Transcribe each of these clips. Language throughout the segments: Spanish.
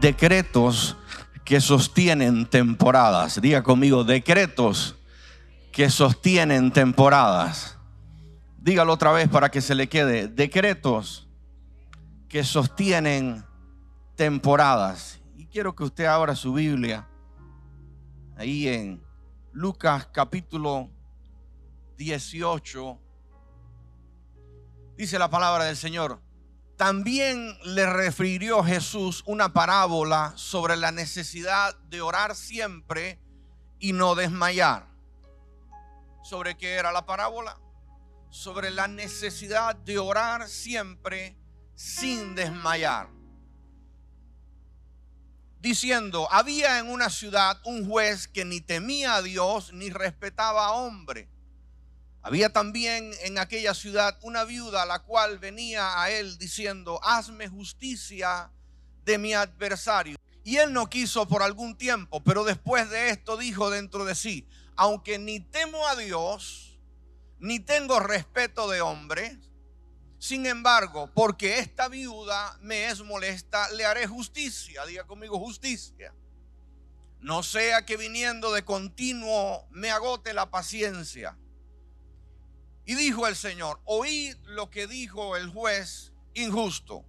decretos que sostienen temporadas. Diga conmigo, decretos que sostienen temporadas. Dígalo otra vez para que se le quede. Decretos que sostienen temporadas. Y quiero que usted abra su Biblia ahí en Lucas capítulo 18. Dice la palabra del Señor. También le refirió Jesús una parábola sobre la necesidad de orar siempre y no desmayar. ¿Sobre qué era la parábola? Sobre la necesidad de orar siempre sin desmayar. Diciendo, había en una ciudad un juez que ni temía a Dios ni respetaba a hombre había también en aquella ciudad una viuda la cual venía a él diciendo, hazme justicia de mi adversario. Y él no quiso por algún tiempo, pero después de esto dijo dentro de sí, aunque ni temo a Dios, ni tengo respeto de hombres, sin embargo, porque esta viuda me es molesta, le haré justicia. Diga conmigo justicia. No sea que viniendo de continuo me agote la paciencia. Y dijo el Señor, oíd lo que dijo el juez injusto.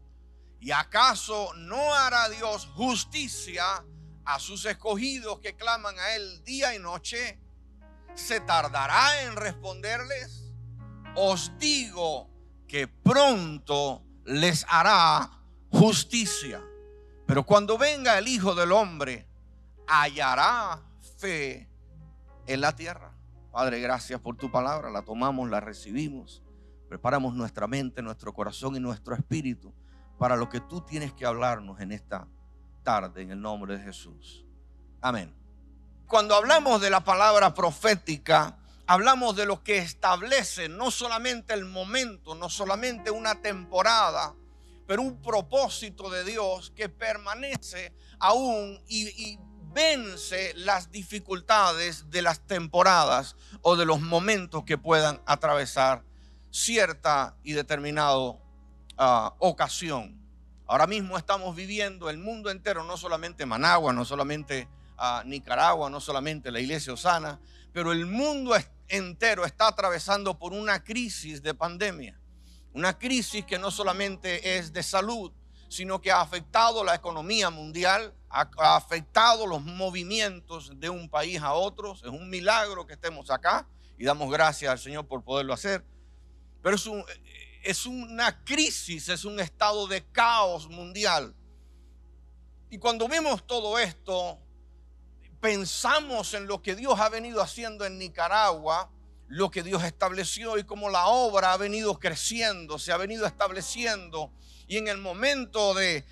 ¿Y acaso no hará Dios justicia a sus escogidos que claman a Él día y noche? ¿Se tardará en responderles? Os digo que pronto les hará justicia. Pero cuando venga el Hijo del Hombre, hallará fe en la tierra. Padre, gracias por tu palabra. La tomamos, la recibimos. Preparamos nuestra mente, nuestro corazón y nuestro espíritu para lo que tú tienes que hablarnos en esta tarde, en el nombre de Jesús. Amén. Cuando hablamos de la palabra profética, hablamos de lo que establece no solamente el momento, no solamente una temporada, pero un propósito de Dios que permanece aún y, vence las dificultades de las temporadas o de los momentos que puedan atravesar cierta y determinada ah, ocasión. Ahora mismo estamos viviendo el mundo entero, no solamente Managua, no solamente ah, Nicaragua, no solamente la iglesia Osana, pero el mundo entero está atravesando por una crisis de pandemia. Una crisis que no solamente es de salud, sino que ha afectado la economía mundial, ha, afectado los movimientos de un país a otro. Es un milagro que estemos acá y damos gracias al Señor por poderlo hacer. Pero es, es una crisis, es un estado de caos mundial. Y cuando vemos todo esto, pensamos en lo que Dios ha venido haciendo en Nicaragua, lo que Dios estableció y cómo la obra ha venido creciendo, se ha venido estableciendo. Y en el momento de,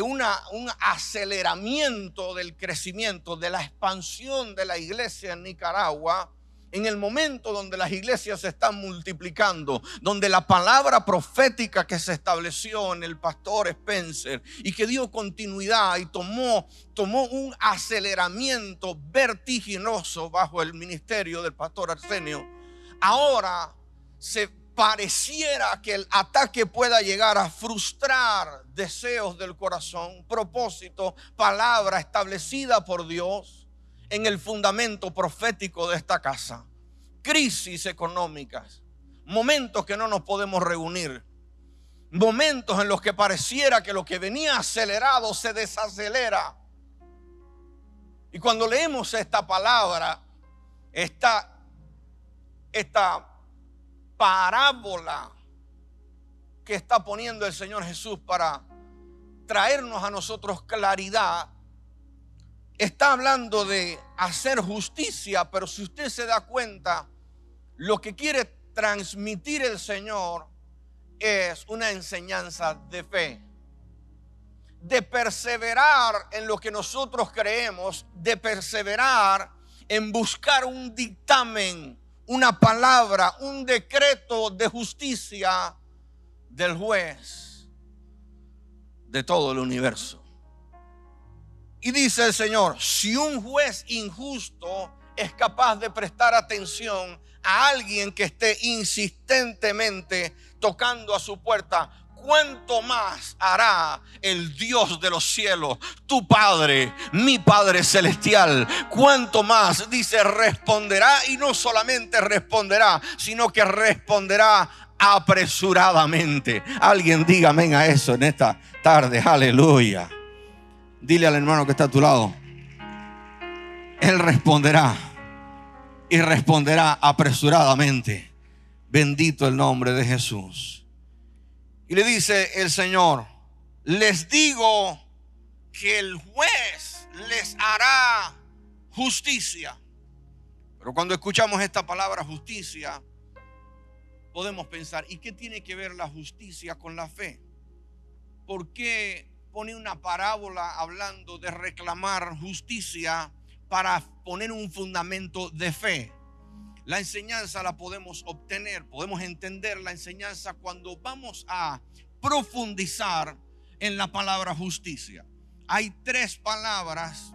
una, un aceleramiento del crecimiento, de la expansión de la iglesia en Nicaragua, en el momento donde las iglesias se están multiplicando, donde la palabra profética que se estableció en el pastor Spencer y que dio continuidad y tomó, tomó un aceleramiento vertiginoso bajo el ministerio del pastor Arsenio, ahora se pareciera que el ataque pueda llegar a frustrar deseos del corazón, propósito, palabra establecida por Dios en el fundamento profético de esta casa. Crisis económicas, momentos que no nos podemos reunir, momentos en los que pareciera que lo que venía acelerado se desacelera. Y cuando leemos esta palabra, esta, esta parábola que está poniendo el Señor Jesús para traernos a nosotros claridad, está hablando de hacer justicia, pero si usted se da cuenta, lo que quiere transmitir el Señor es una enseñanza de fe. de perseverar en lo que nosotros creemos, de perseverar en buscar un dictamen, una palabra, un decreto de justicia del juez de todo el universo. Y dice el Señor, si un juez injusto es capaz de prestar atención a alguien que esté insistentemente tocando a su puerta, ¿cuánto más hará el Dios de los cielos, tu Padre, mi Padre celestial? ¿Cuánto más? Dice, responderá y no solamente responderá, sino que responderá apresuradamente. Alguien diga amén a eso en esta tarde, aleluya. Dile al hermano que está a tu lado, Él responderá y responderá apresuradamente. Bendito el nombre de Jesús. Y le dice el Señor, les digo que el juez les hará justicia. Pero cuando escuchamos esta palabra justicia, podemos pensar, ¿y qué tiene que ver la justicia con la fe? ¿Por qué pone una parábola hablando de reclamar justicia para poner un fundamento de fe? La enseñanza la podemos obtener, podemos entender la enseñanza cuando vamos a profundizar en la palabra justicia. Hay tres palabras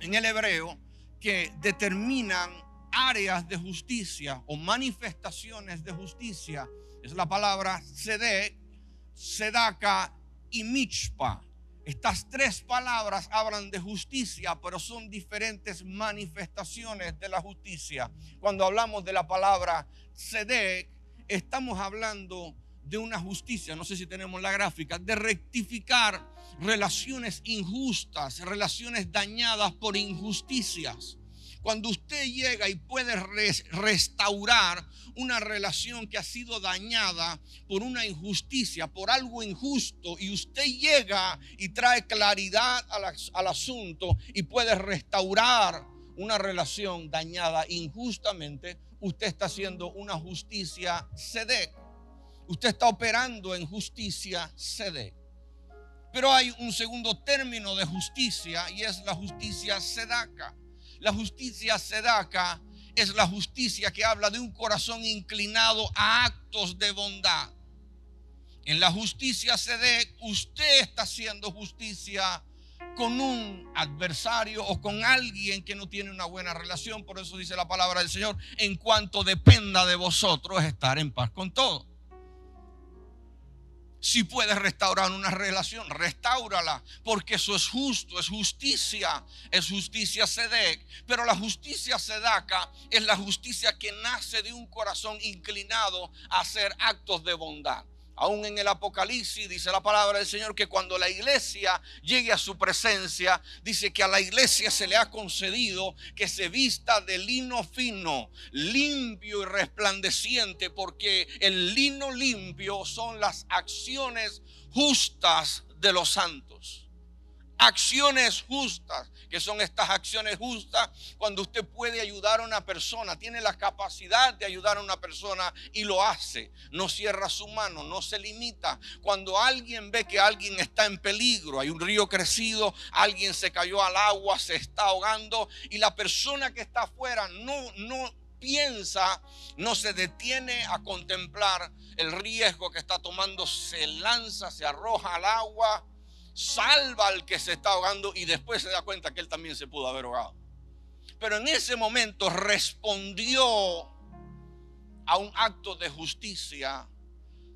en el hebreo que determinan áreas de justicia o manifestaciones de justicia. Es la palabra sede, sedaka y michpa. Estas tres palabras hablan de justicia, pero son diferentes manifestaciones de la justicia. Cuando hablamos de la palabra Sedek, estamos hablando de una justicia, no sé si tenemos la gráfica, de rectificar relaciones injustas, relaciones dañadas por injusticias. Cuando usted llega y puede restaurar una relación que ha sido dañada por una injusticia, por algo injusto, y usted llega y trae claridad al, asunto y puede restaurar una relación dañada injustamente, usted está haciendo una justicia sede. Usted está operando en justicia sede. Pero hay un segundo término de justicia y es la justicia sedaca. La justicia sedaca es la justicia que habla de un corazón inclinado a actos de bondad. En la justicia sedec, usted está haciendo justicia con un adversario o con alguien que no tiene una buena relación. Por eso dice la palabra del Señor, en cuanto dependa de vosotros estar en paz con todos. Si puedes restaurar una relación, restáurala, porque eso es justo, es justicia, es justicia sedec. Pero la justicia sedaca es la justicia que nace de un corazón inclinado a hacer actos de bondad. Aún en el Apocalipsis dice la palabra del Señor que cuando la iglesia llegue a su presencia, dice que a la iglesia se le ha concedido que se vista de lino fino, limpio y resplandeciente, porque el lino limpio son las acciones justas de los santos acciones justas, que son estas acciones justas cuando usted puede ayudar a una persona, tiene la capacidad de ayudar a una persona y lo hace, no cierra su mano, no se limita. Cuando alguien ve que alguien está en peligro, hay un río crecido, alguien se cayó al agua, se está ahogando y la persona que está afuera no no piensa, no se detiene a contemplar el riesgo que está tomando, se lanza, se arroja al agua salva al que se está ahogando y después se da cuenta que él también se pudo haber ahogado. Pero en ese momento respondió a un acto de justicia,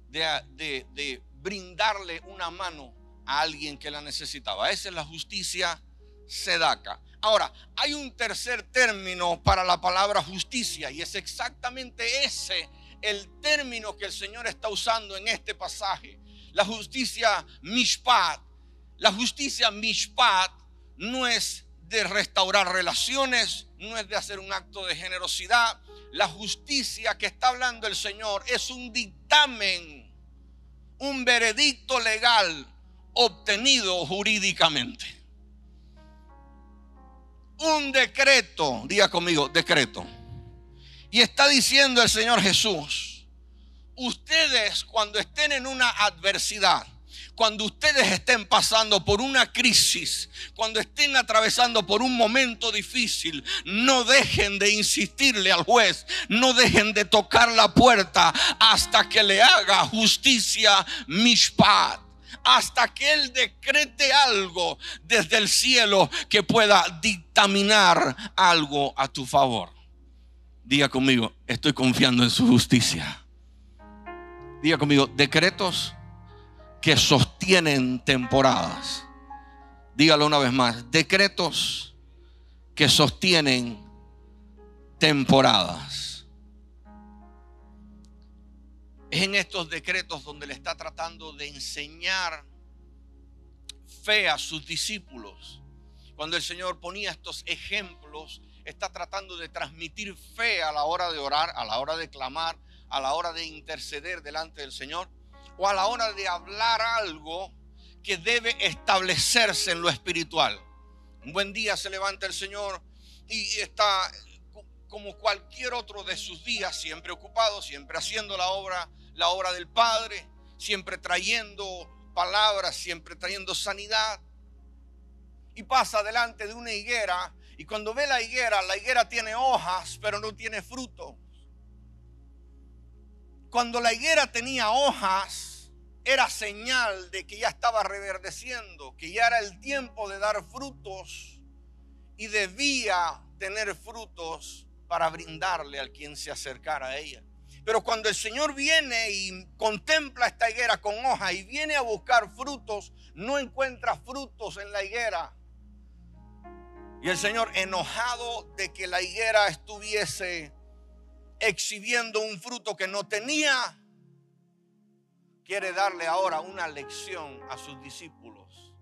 de, de brindarle una mano a alguien que la necesitaba. Esa es la justicia sedaca. Ahora, hay un tercer término para la palabra justicia y es exactamente ese el término que el Señor está usando en este pasaje. La justicia mishpat la justicia mishpat no es de restaurar relaciones, no es de hacer un acto de generosidad. La justicia que está hablando el Señor es un dictamen, un veredicto legal obtenido jurídicamente. Un decreto, diga conmigo, decreto. Y está diciendo el Señor Jesús, ustedes cuando estén en una adversidad, cuando ustedes estén pasando por una crisis, cuando estén atravesando por un momento difícil, no dejen de insistirle al juez, no dejen de tocar la puerta hasta que le haga justicia mishpat hasta que Él decrete algo desde el cielo que pueda dictaminar algo a tu favor. Diga conmigo, estoy confiando en su justicia. Diga conmigo, decretos que sostienen temporadas. Dígalo una vez más, decretos que sostienen temporadas. Es en estos decretos donde le está tratando de enseñar fe a sus discípulos. Cuando el Señor ponía estos ejemplos, está tratando de transmitir fe a la hora de orar, a la hora de clamar, a la hora de interceder delante del Señor o a la hora de hablar algo que debe establecerse en lo espiritual. Un buen día se levanta el Señor y está como cualquier otro de sus días, siempre ocupado, siempre haciendo la obra, la obra del Padre, siempre trayendo palabras, siempre trayendo sanidad. Y pasa delante de una higuera y cuando ve la higuera, la higuera tiene hojas, pero no tiene fruto. Cuando la higuera tenía hojas, era señal de que ya estaba reverdeciendo, que ya era el tiempo de dar frutos y debía tener frutos para brindarle al quien se acercara a ella. Pero cuando el Señor viene y contempla esta higuera con hojas y viene a buscar frutos, no encuentra frutos en la higuera. Y el Señor enojado de que la higuera estuviese exhibiendo un fruto que no tenía, quiere darle ahora una lección a sus discípulos.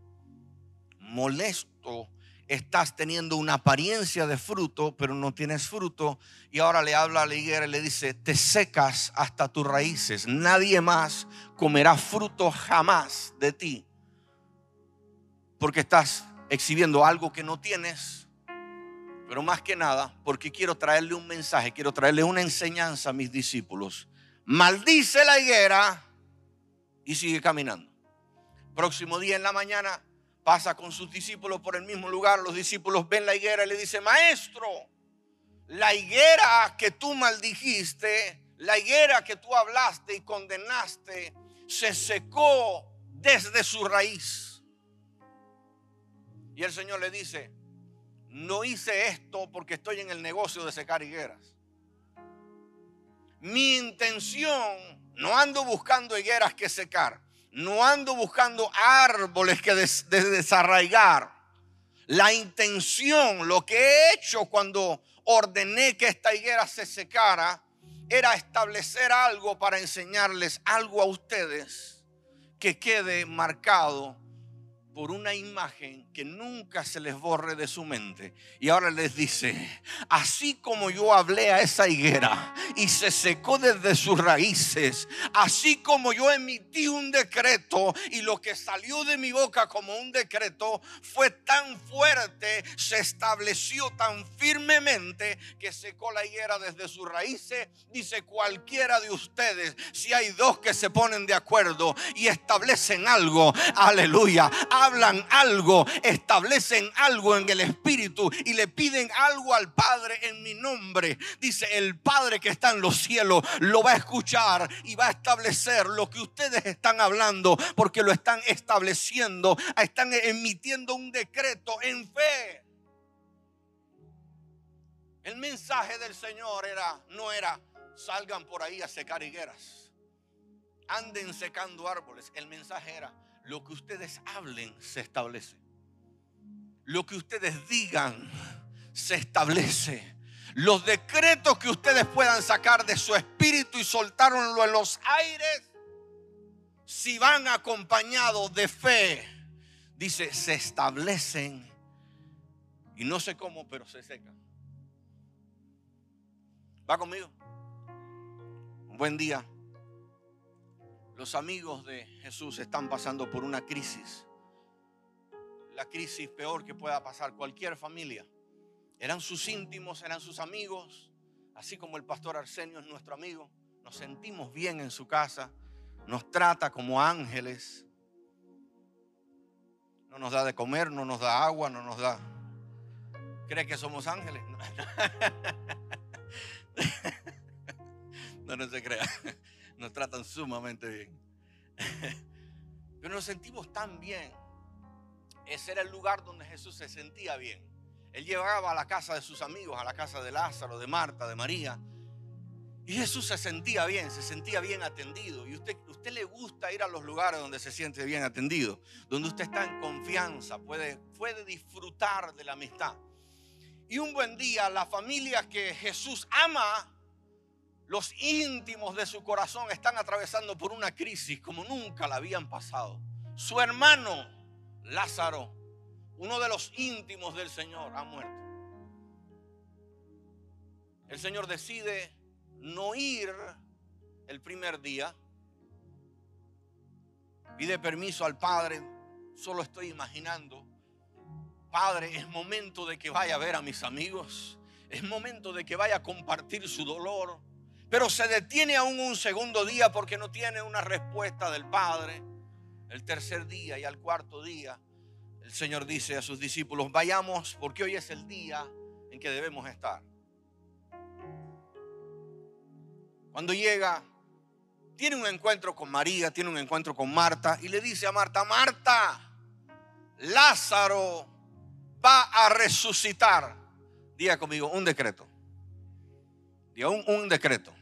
Molesto, estás teniendo una apariencia de fruto, pero no tienes fruto. Y ahora le habla a la higuera y le dice, te secas hasta tus raíces. Nadie más comerá fruto jamás de ti. Porque estás exhibiendo algo que no tienes pero más que nada, porque quiero traerle un mensaje, quiero traerle una enseñanza a mis discípulos. Maldice la higuera y sigue caminando. Próximo día en la mañana pasa con sus discípulos por el mismo lugar. Los discípulos ven la higuera y le dicen, maestro, la higuera que tú maldijiste, la higuera que tú hablaste y condenaste, se secó desde su raíz. Y el Señor le dice, no hice esto porque estoy en el negocio de secar higueras. Mi intención, no ando buscando higueras que secar, no ando buscando árboles que desarraigar. La intención, lo que he hecho cuando ordené que esta higuera se secara, era establecer algo para enseñarles algo a ustedes que quede marcado por una imagen que nunca se les borre de su mente. Y ahora les dice, así como yo hablé a esa higuera y se secó desde sus raíces, así como yo emití un decreto y lo que salió de mi boca como un decreto fue tan fuerte, se estableció tan firmemente que secó la higuera desde sus raíces, dice cualquiera de ustedes, si hay dos que se ponen de acuerdo y establecen algo, aleluya hablan algo, establecen algo en el Espíritu y le piden algo al Padre en mi nombre, dice el Padre que está en los cielos lo va a escuchar y va a establecer lo que ustedes están hablando porque lo están estableciendo, están emitiendo un decreto en fe. El mensaje del Señor era no era salgan por ahí a secar higueras. Anden secando árboles. El mensaje era lo que ustedes hablen se establece. Lo que ustedes digan se establece. Los decretos que ustedes puedan sacar de su espíritu y soltarlo en los aires, si van acompañados de fe, dice, se establecen y no sé cómo, pero se secan. ¿Va conmigo? Buen día. Los amigos de Jesús están pasando por una crisis. La crisis peor que pueda pasar cualquier familia. Eran sus íntimos, eran sus amigos, así como el pastor Arsenio es nuestro amigo. Nos sentimos bien en su casa, nos trata como ángeles. No nos da de comer, no nos da agua, no nos da... ¿Cree que somos ángeles? No, no se crea. Nos tratan sumamente bien. Pero nos sentimos tan bien. Ese era el lugar donde Jesús se sentía bien. Él llegaba a la casa de sus amigos, a la casa de Lázaro, de Marta, de María. Y Jesús se sentía bien, se sentía bien atendido. Y usted, usted le gusta ir a los lugares donde se siente bien atendido, donde usted está en confianza, puede, puede disfrutar de la amistad. Y un buen día, la familia que Jesús ama, los íntimos de su corazón están atravesando por una crisis como nunca la habían pasado. Su hermano, Lázaro, uno de los íntimos del Señor, ha muerto. El Señor decide no ir el primer día. Pide permiso al Padre. Solo estoy imaginando. Padre, es momento de que vaya a ver a mis amigos. Es momento de que vaya a compartir su dolor. Pero se detiene aún un segundo día porque no tiene una respuesta del Padre. El tercer día y al cuarto día, el Señor dice a sus discípulos, vayamos porque hoy es el día en que debemos estar. Cuando llega, tiene un encuentro con María, tiene un encuentro con Marta y le dice a Marta, Marta, Lázaro va a resucitar. Diga conmigo, un decreto. Diga un, un decreto.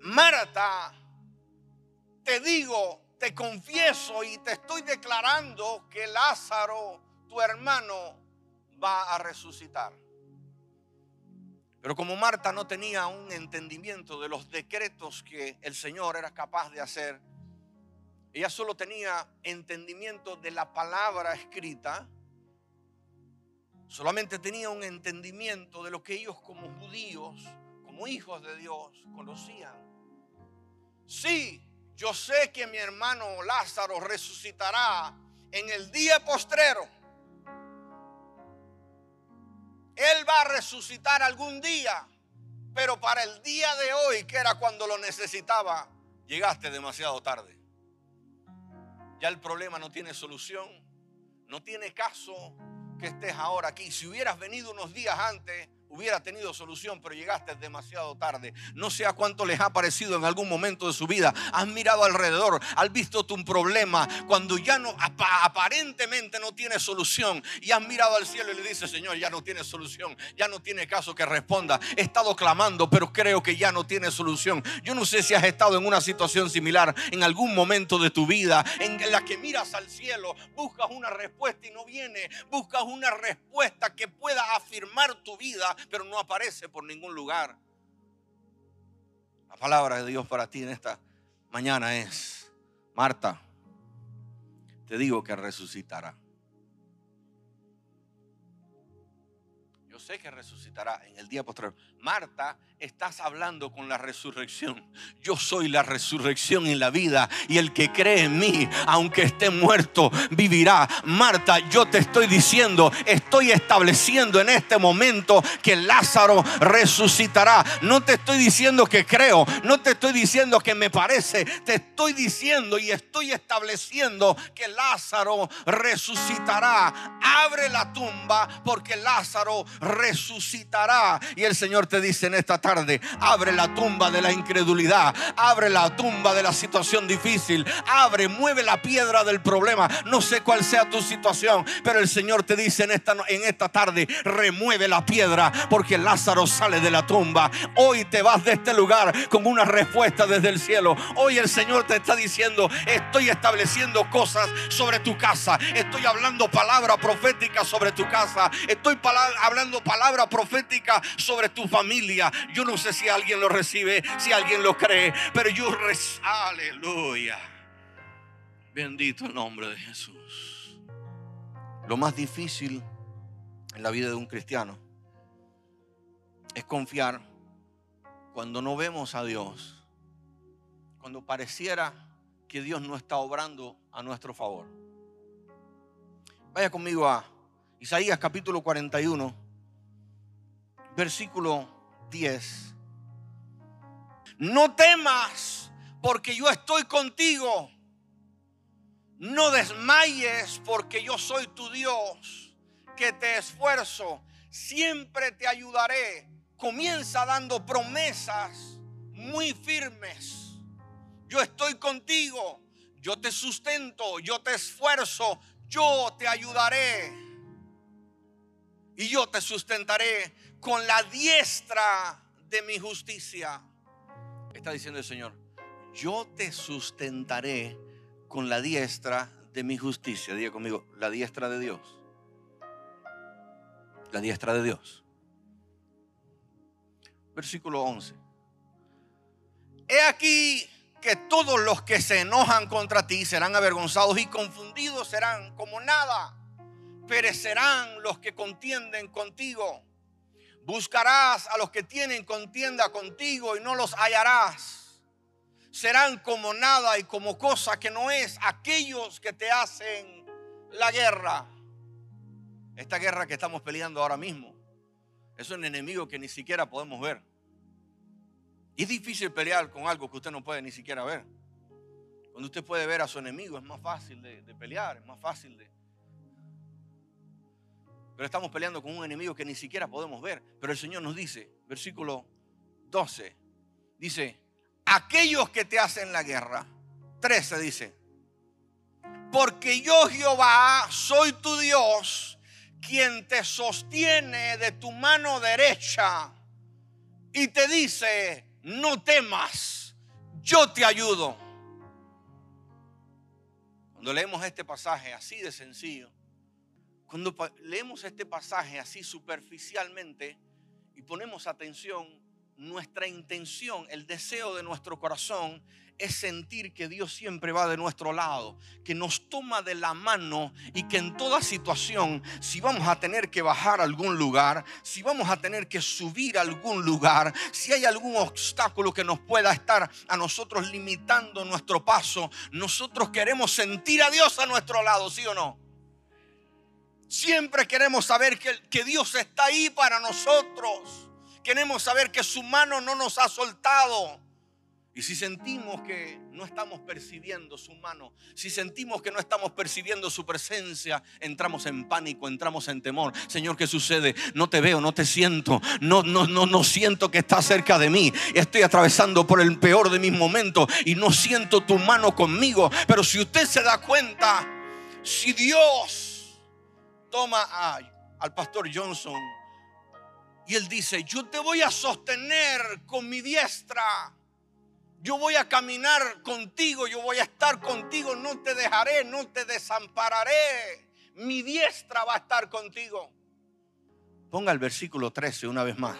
Marta, te digo, te confieso y te estoy declarando que Lázaro, tu hermano, va a resucitar. Pero como Marta no tenía un entendimiento de los decretos que el Señor era capaz de hacer, ella solo tenía entendimiento de la palabra escrita, solamente tenía un entendimiento de lo que ellos como judíos, como hijos de Dios, conocían. Sí, yo sé que mi hermano Lázaro resucitará en el día postrero. Él va a resucitar algún día, pero para el día de hoy, que era cuando lo necesitaba, llegaste demasiado tarde. Ya el problema no tiene solución, no tiene caso que estés ahora aquí. Si hubieras venido unos días antes, hubiera tenido solución, pero llegaste demasiado tarde. No sé a cuánto les ha parecido en algún momento de su vida. Has mirado alrededor, has visto tu problema cuando ya no aparentemente no tiene solución y has mirado al cielo y le dices, Señor, ya no tiene solución, ya no tiene caso que responda. He estado clamando, pero creo que ya no tiene solución. Yo no sé si has estado en una situación similar en algún momento de tu vida en la que miras al cielo, buscas una respuesta y no viene, buscas una respuesta que pueda afirmar tu vida pero no aparece por ningún lugar. La palabra de Dios para ti en esta mañana es, Marta, te digo que resucitará. Sé que resucitará en el día posterior. Marta estás hablando con la resurrección. Yo soy la resurrección y la vida. Y el que cree en mí, aunque esté muerto, vivirá. Marta, yo te estoy diciendo, estoy estableciendo en este momento que Lázaro resucitará. No te estoy diciendo que creo, no te estoy diciendo que me parece. Te estoy diciendo y estoy estableciendo que Lázaro resucitará. Abre la tumba porque Lázaro resucitará. Y el Señor te dice en esta tarde Abre la tumba de la incredulidad. Abre la tumba de la situación difícil. Abre, mueve la piedra del problema. No sé cuál sea tu situación, pero el Señor te dice en esta, en esta tarde, remueve la piedra porque Lázaro sale de la tumba. Hoy te vas de este lugar con una respuesta desde el cielo. Hoy el Señor te está diciendo, estoy estableciendo cosas sobre tu casa. Estoy hablando palabra profética sobre tu casa. Estoy hablando palabra profética sobre tu familia. Yo no sé si alguien lo recibe, si alguien lo cree, pero yo aleluya. Bendito el nombre de Jesús. Lo más difícil en la vida de un cristiano es confiar cuando no vemos a Dios, cuando pareciera que Dios no está obrando a nuestro favor. Vaya conmigo a Isaías capítulo 41, versículo 10. No temas porque yo estoy contigo. No desmayes porque yo soy tu Dios, que te esfuerzo, siempre te ayudaré. Comienza dando promesas muy firmes. Yo estoy contigo, yo te sustento, yo te esfuerzo, yo te ayudaré. Y yo te sustentaré con la diestra de mi justicia. Está diciendo el Señor, yo te sustentaré con la diestra de mi justicia. Diga conmigo, la diestra de Dios. La diestra de Dios. Versículo 11. He aquí que todos los que se enojan contra ti serán avergonzados y confundidos serán como nada. Perecerán los que contienden contigo. Buscarás a los que tienen contienda contigo y no los hallarás. Serán como nada y como cosa que no es aquellos que te hacen la guerra. Esta guerra que estamos peleando ahora mismo es un enemigo que ni siquiera podemos ver. Y es difícil pelear con algo que usted no puede ni siquiera ver. Cuando usted puede ver a su enemigo es más fácil de, de pelear, es más fácil de, pero estamos peleando con un enemigo que ni siquiera podemos ver. Pero el Señor nos dice, versículo 12, dice, aquellos que te hacen la guerra. 13 dice, porque yo Jehová soy tu Dios, quien te sostiene de tu mano derecha y te dice, no temas, yo te ayudo. Cuando leemos este pasaje así de sencillo, cuando leemos este pasaje así superficialmente y ponemos atención, nuestra intención, el deseo de nuestro corazón es sentir que Dios siempre va de nuestro lado, que nos toma de la mano y que en toda situación, si vamos a tener que bajar a algún lugar, si vamos a tener que subir a algún lugar, si hay algún obstáculo que nos pueda estar a nosotros limitando nuestro paso, nosotros queremos sentir a Dios a nuestro lado, ¿sí o no? Siempre queremos saber que, que, Dios está ahí para nosotros. Queremos saber que su mano no nos ha soltado. Y si sentimos que no estamos percibiendo su mano, si sentimos que no estamos percibiendo su presencia, entramos en pánico, entramos en temor. Señor, ¿qué sucede? No te veo, no te siento, no, no, no, no siento que estás cerca de mí. Estoy atravesando por el peor de mis momentos y no siento tu mano conmigo. Pero si usted se da cuenta, si Dios toma al pastor Johnson y él dice, yo te voy a sostener con mi diestra. Yo voy a caminar contigo, yo voy a estar contigo, no te dejaré, no te desampararé. Mi diestra va a estar contigo. Ponga el versículo 13 una vez más.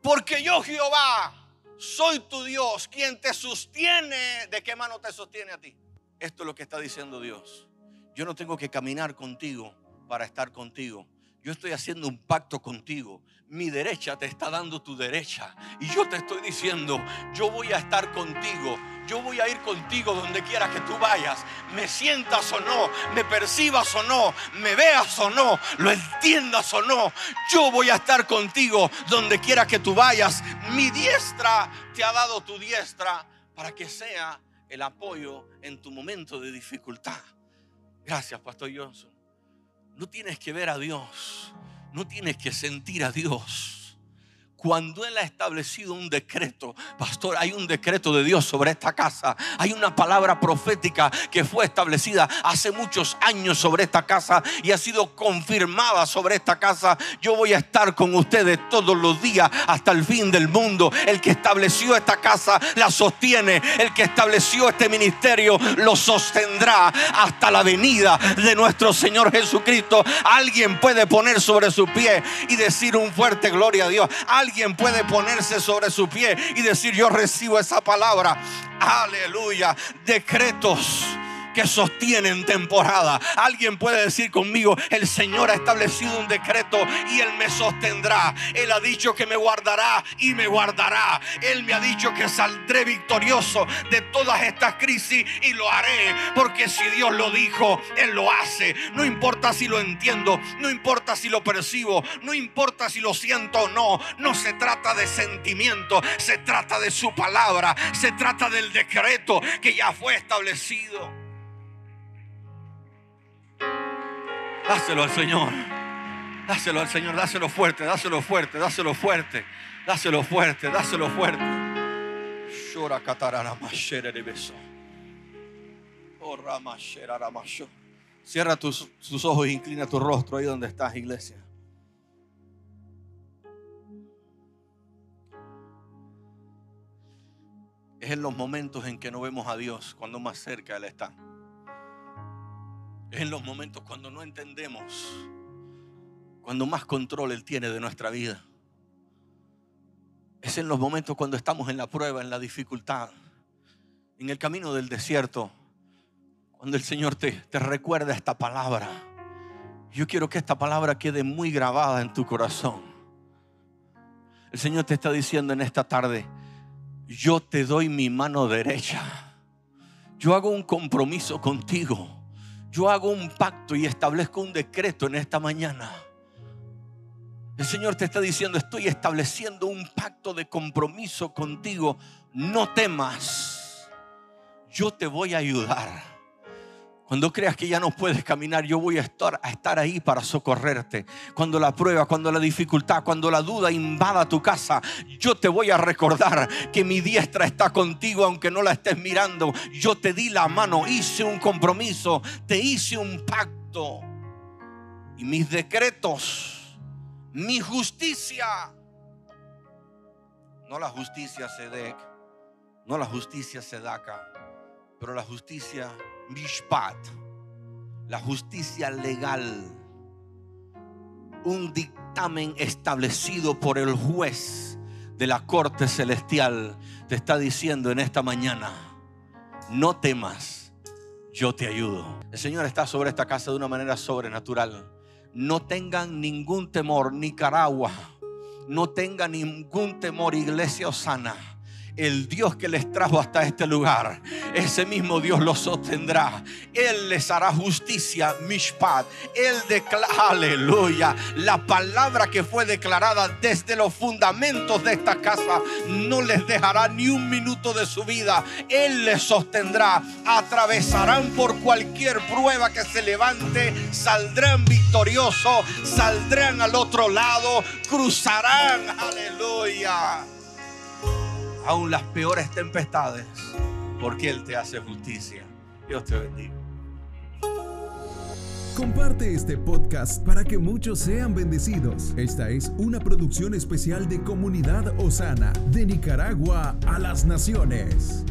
Porque yo Jehová soy tu Dios, quien te sostiene. ¿De qué mano te sostiene a ti? Esto es lo que está diciendo Dios. Yo no tengo que caminar contigo para estar contigo. Yo estoy haciendo un pacto contigo. Mi derecha te está dando tu derecha. Y yo te estoy diciendo, yo voy a estar contigo. Yo voy a ir contigo donde quiera que tú vayas. Me sientas o no, me percibas o no, me veas o no, lo entiendas o no. Yo voy a estar contigo donde quiera que tú vayas. Mi diestra te ha dado tu diestra para que sea el apoyo en tu momento de dificultad. Gracias, Pastor Johnson. No tienes que ver a Dios, no tienes que sentir a Dios. Cuando Él ha establecido un decreto, pastor, hay un decreto de Dios sobre esta casa. Hay una palabra profética que fue establecida hace muchos años sobre esta casa y ha sido confirmada sobre esta casa. Yo voy a estar con ustedes todos los días hasta el fin del mundo. El que estableció esta casa la sostiene. El que estableció este ministerio lo sostendrá hasta la venida de nuestro Señor Jesucristo. Alguien puede poner sobre su pie y decir un fuerte gloria a Dios puede ponerse sobre su pie y decir, yo recibo esa palabra. Aleluya. Decretos que sostiene en temporada. Alguien puede decir conmigo, el Señor ha establecido un decreto y Él me sostendrá. Él ha dicho que me guardará y me guardará. Él me ha dicho que saldré victorioso de todas estas crisis y lo haré. Porque si Dios lo dijo, Él lo hace. No importa si lo entiendo, no importa si lo percibo, no importa si lo siento o no. No se trata de sentimiento, se trata de su palabra, se trata del decreto que ya fue establecido. Dáselo al Señor. Dáselo al Señor, dáselo fuerte, dáselo fuerte, dáselo fuerte, dáselo fuerte, dáselo fuerte. Llora de beso. Cierra tus, tus ojos e inclina tu rostro ahí donde estás, iglesia. Es en los momentos en que no vemos a Dios, cuando más cerca Él está. Es en los momentos cuando no entendemos, cuando más control Él tiene de nuestra vida. Es en los momentos cuando estamos en la prueba, en la dificultad, en el camino del desierto, cuando el Señor te, te recuerda esta palabra. Yo quiero que esta palabra quede muy grabada en tu corazón. El Señor te está diciendo en esta tarde, yo te doy mi mano derecha. Yo hago un compromiso contigo. Yo hago un pacto y establezco un decreto en esta mañana. El Señor te está diciendo, estoy estableciendo un pacto de compromiso contigo. No temas. Yo te voy a ayudar. Cuando creas que ya no puedes caminar, yo voy a estar, ahí para socorrerte. Cuando la prueba, cuando la dificultad, cuando la duda invada tu casa, yo te voy a recordar que mi diestra está contigo aunque no la estés mirando. Yo te di la mano, hice un compromiso, te hice un pacto. Y mis decretos, mi justicia, no la justicia Sedec, no la justicia Sedaca, pero la justicia mishpat, la justicia legal, un dictamen establecido por el juez de la corte celestial, te está diciendo en esta mañana, no temas, yo te ayudo. El Señor está sobre esta casa de una manera sobrenatural. No tengan ningún temor, Nicaragua. No tengan ningún temor, iglesia Osana el Dios que les trajo hasta este lugar, ese mismo Dios los sostendrá. Él les hará justicia, mishpat. Él declara, aleluya, la palabra que fue declarada desde los fundamentos de esta casa no les dejará ni un minuto de su vida. Él les sostendrá. Atravesarán por cualquier prueba que se levante, saldrán victoriosos, saldrán al otro lado, cruzarán, aleluya aún las peores tempestades, porque Él te hace justicia. Dios te bendiga. Comparte este podcast para que muchos sean bendecidos. Esta es una producción especial de Comunidad Osana, de Nicaragua a las Naciones.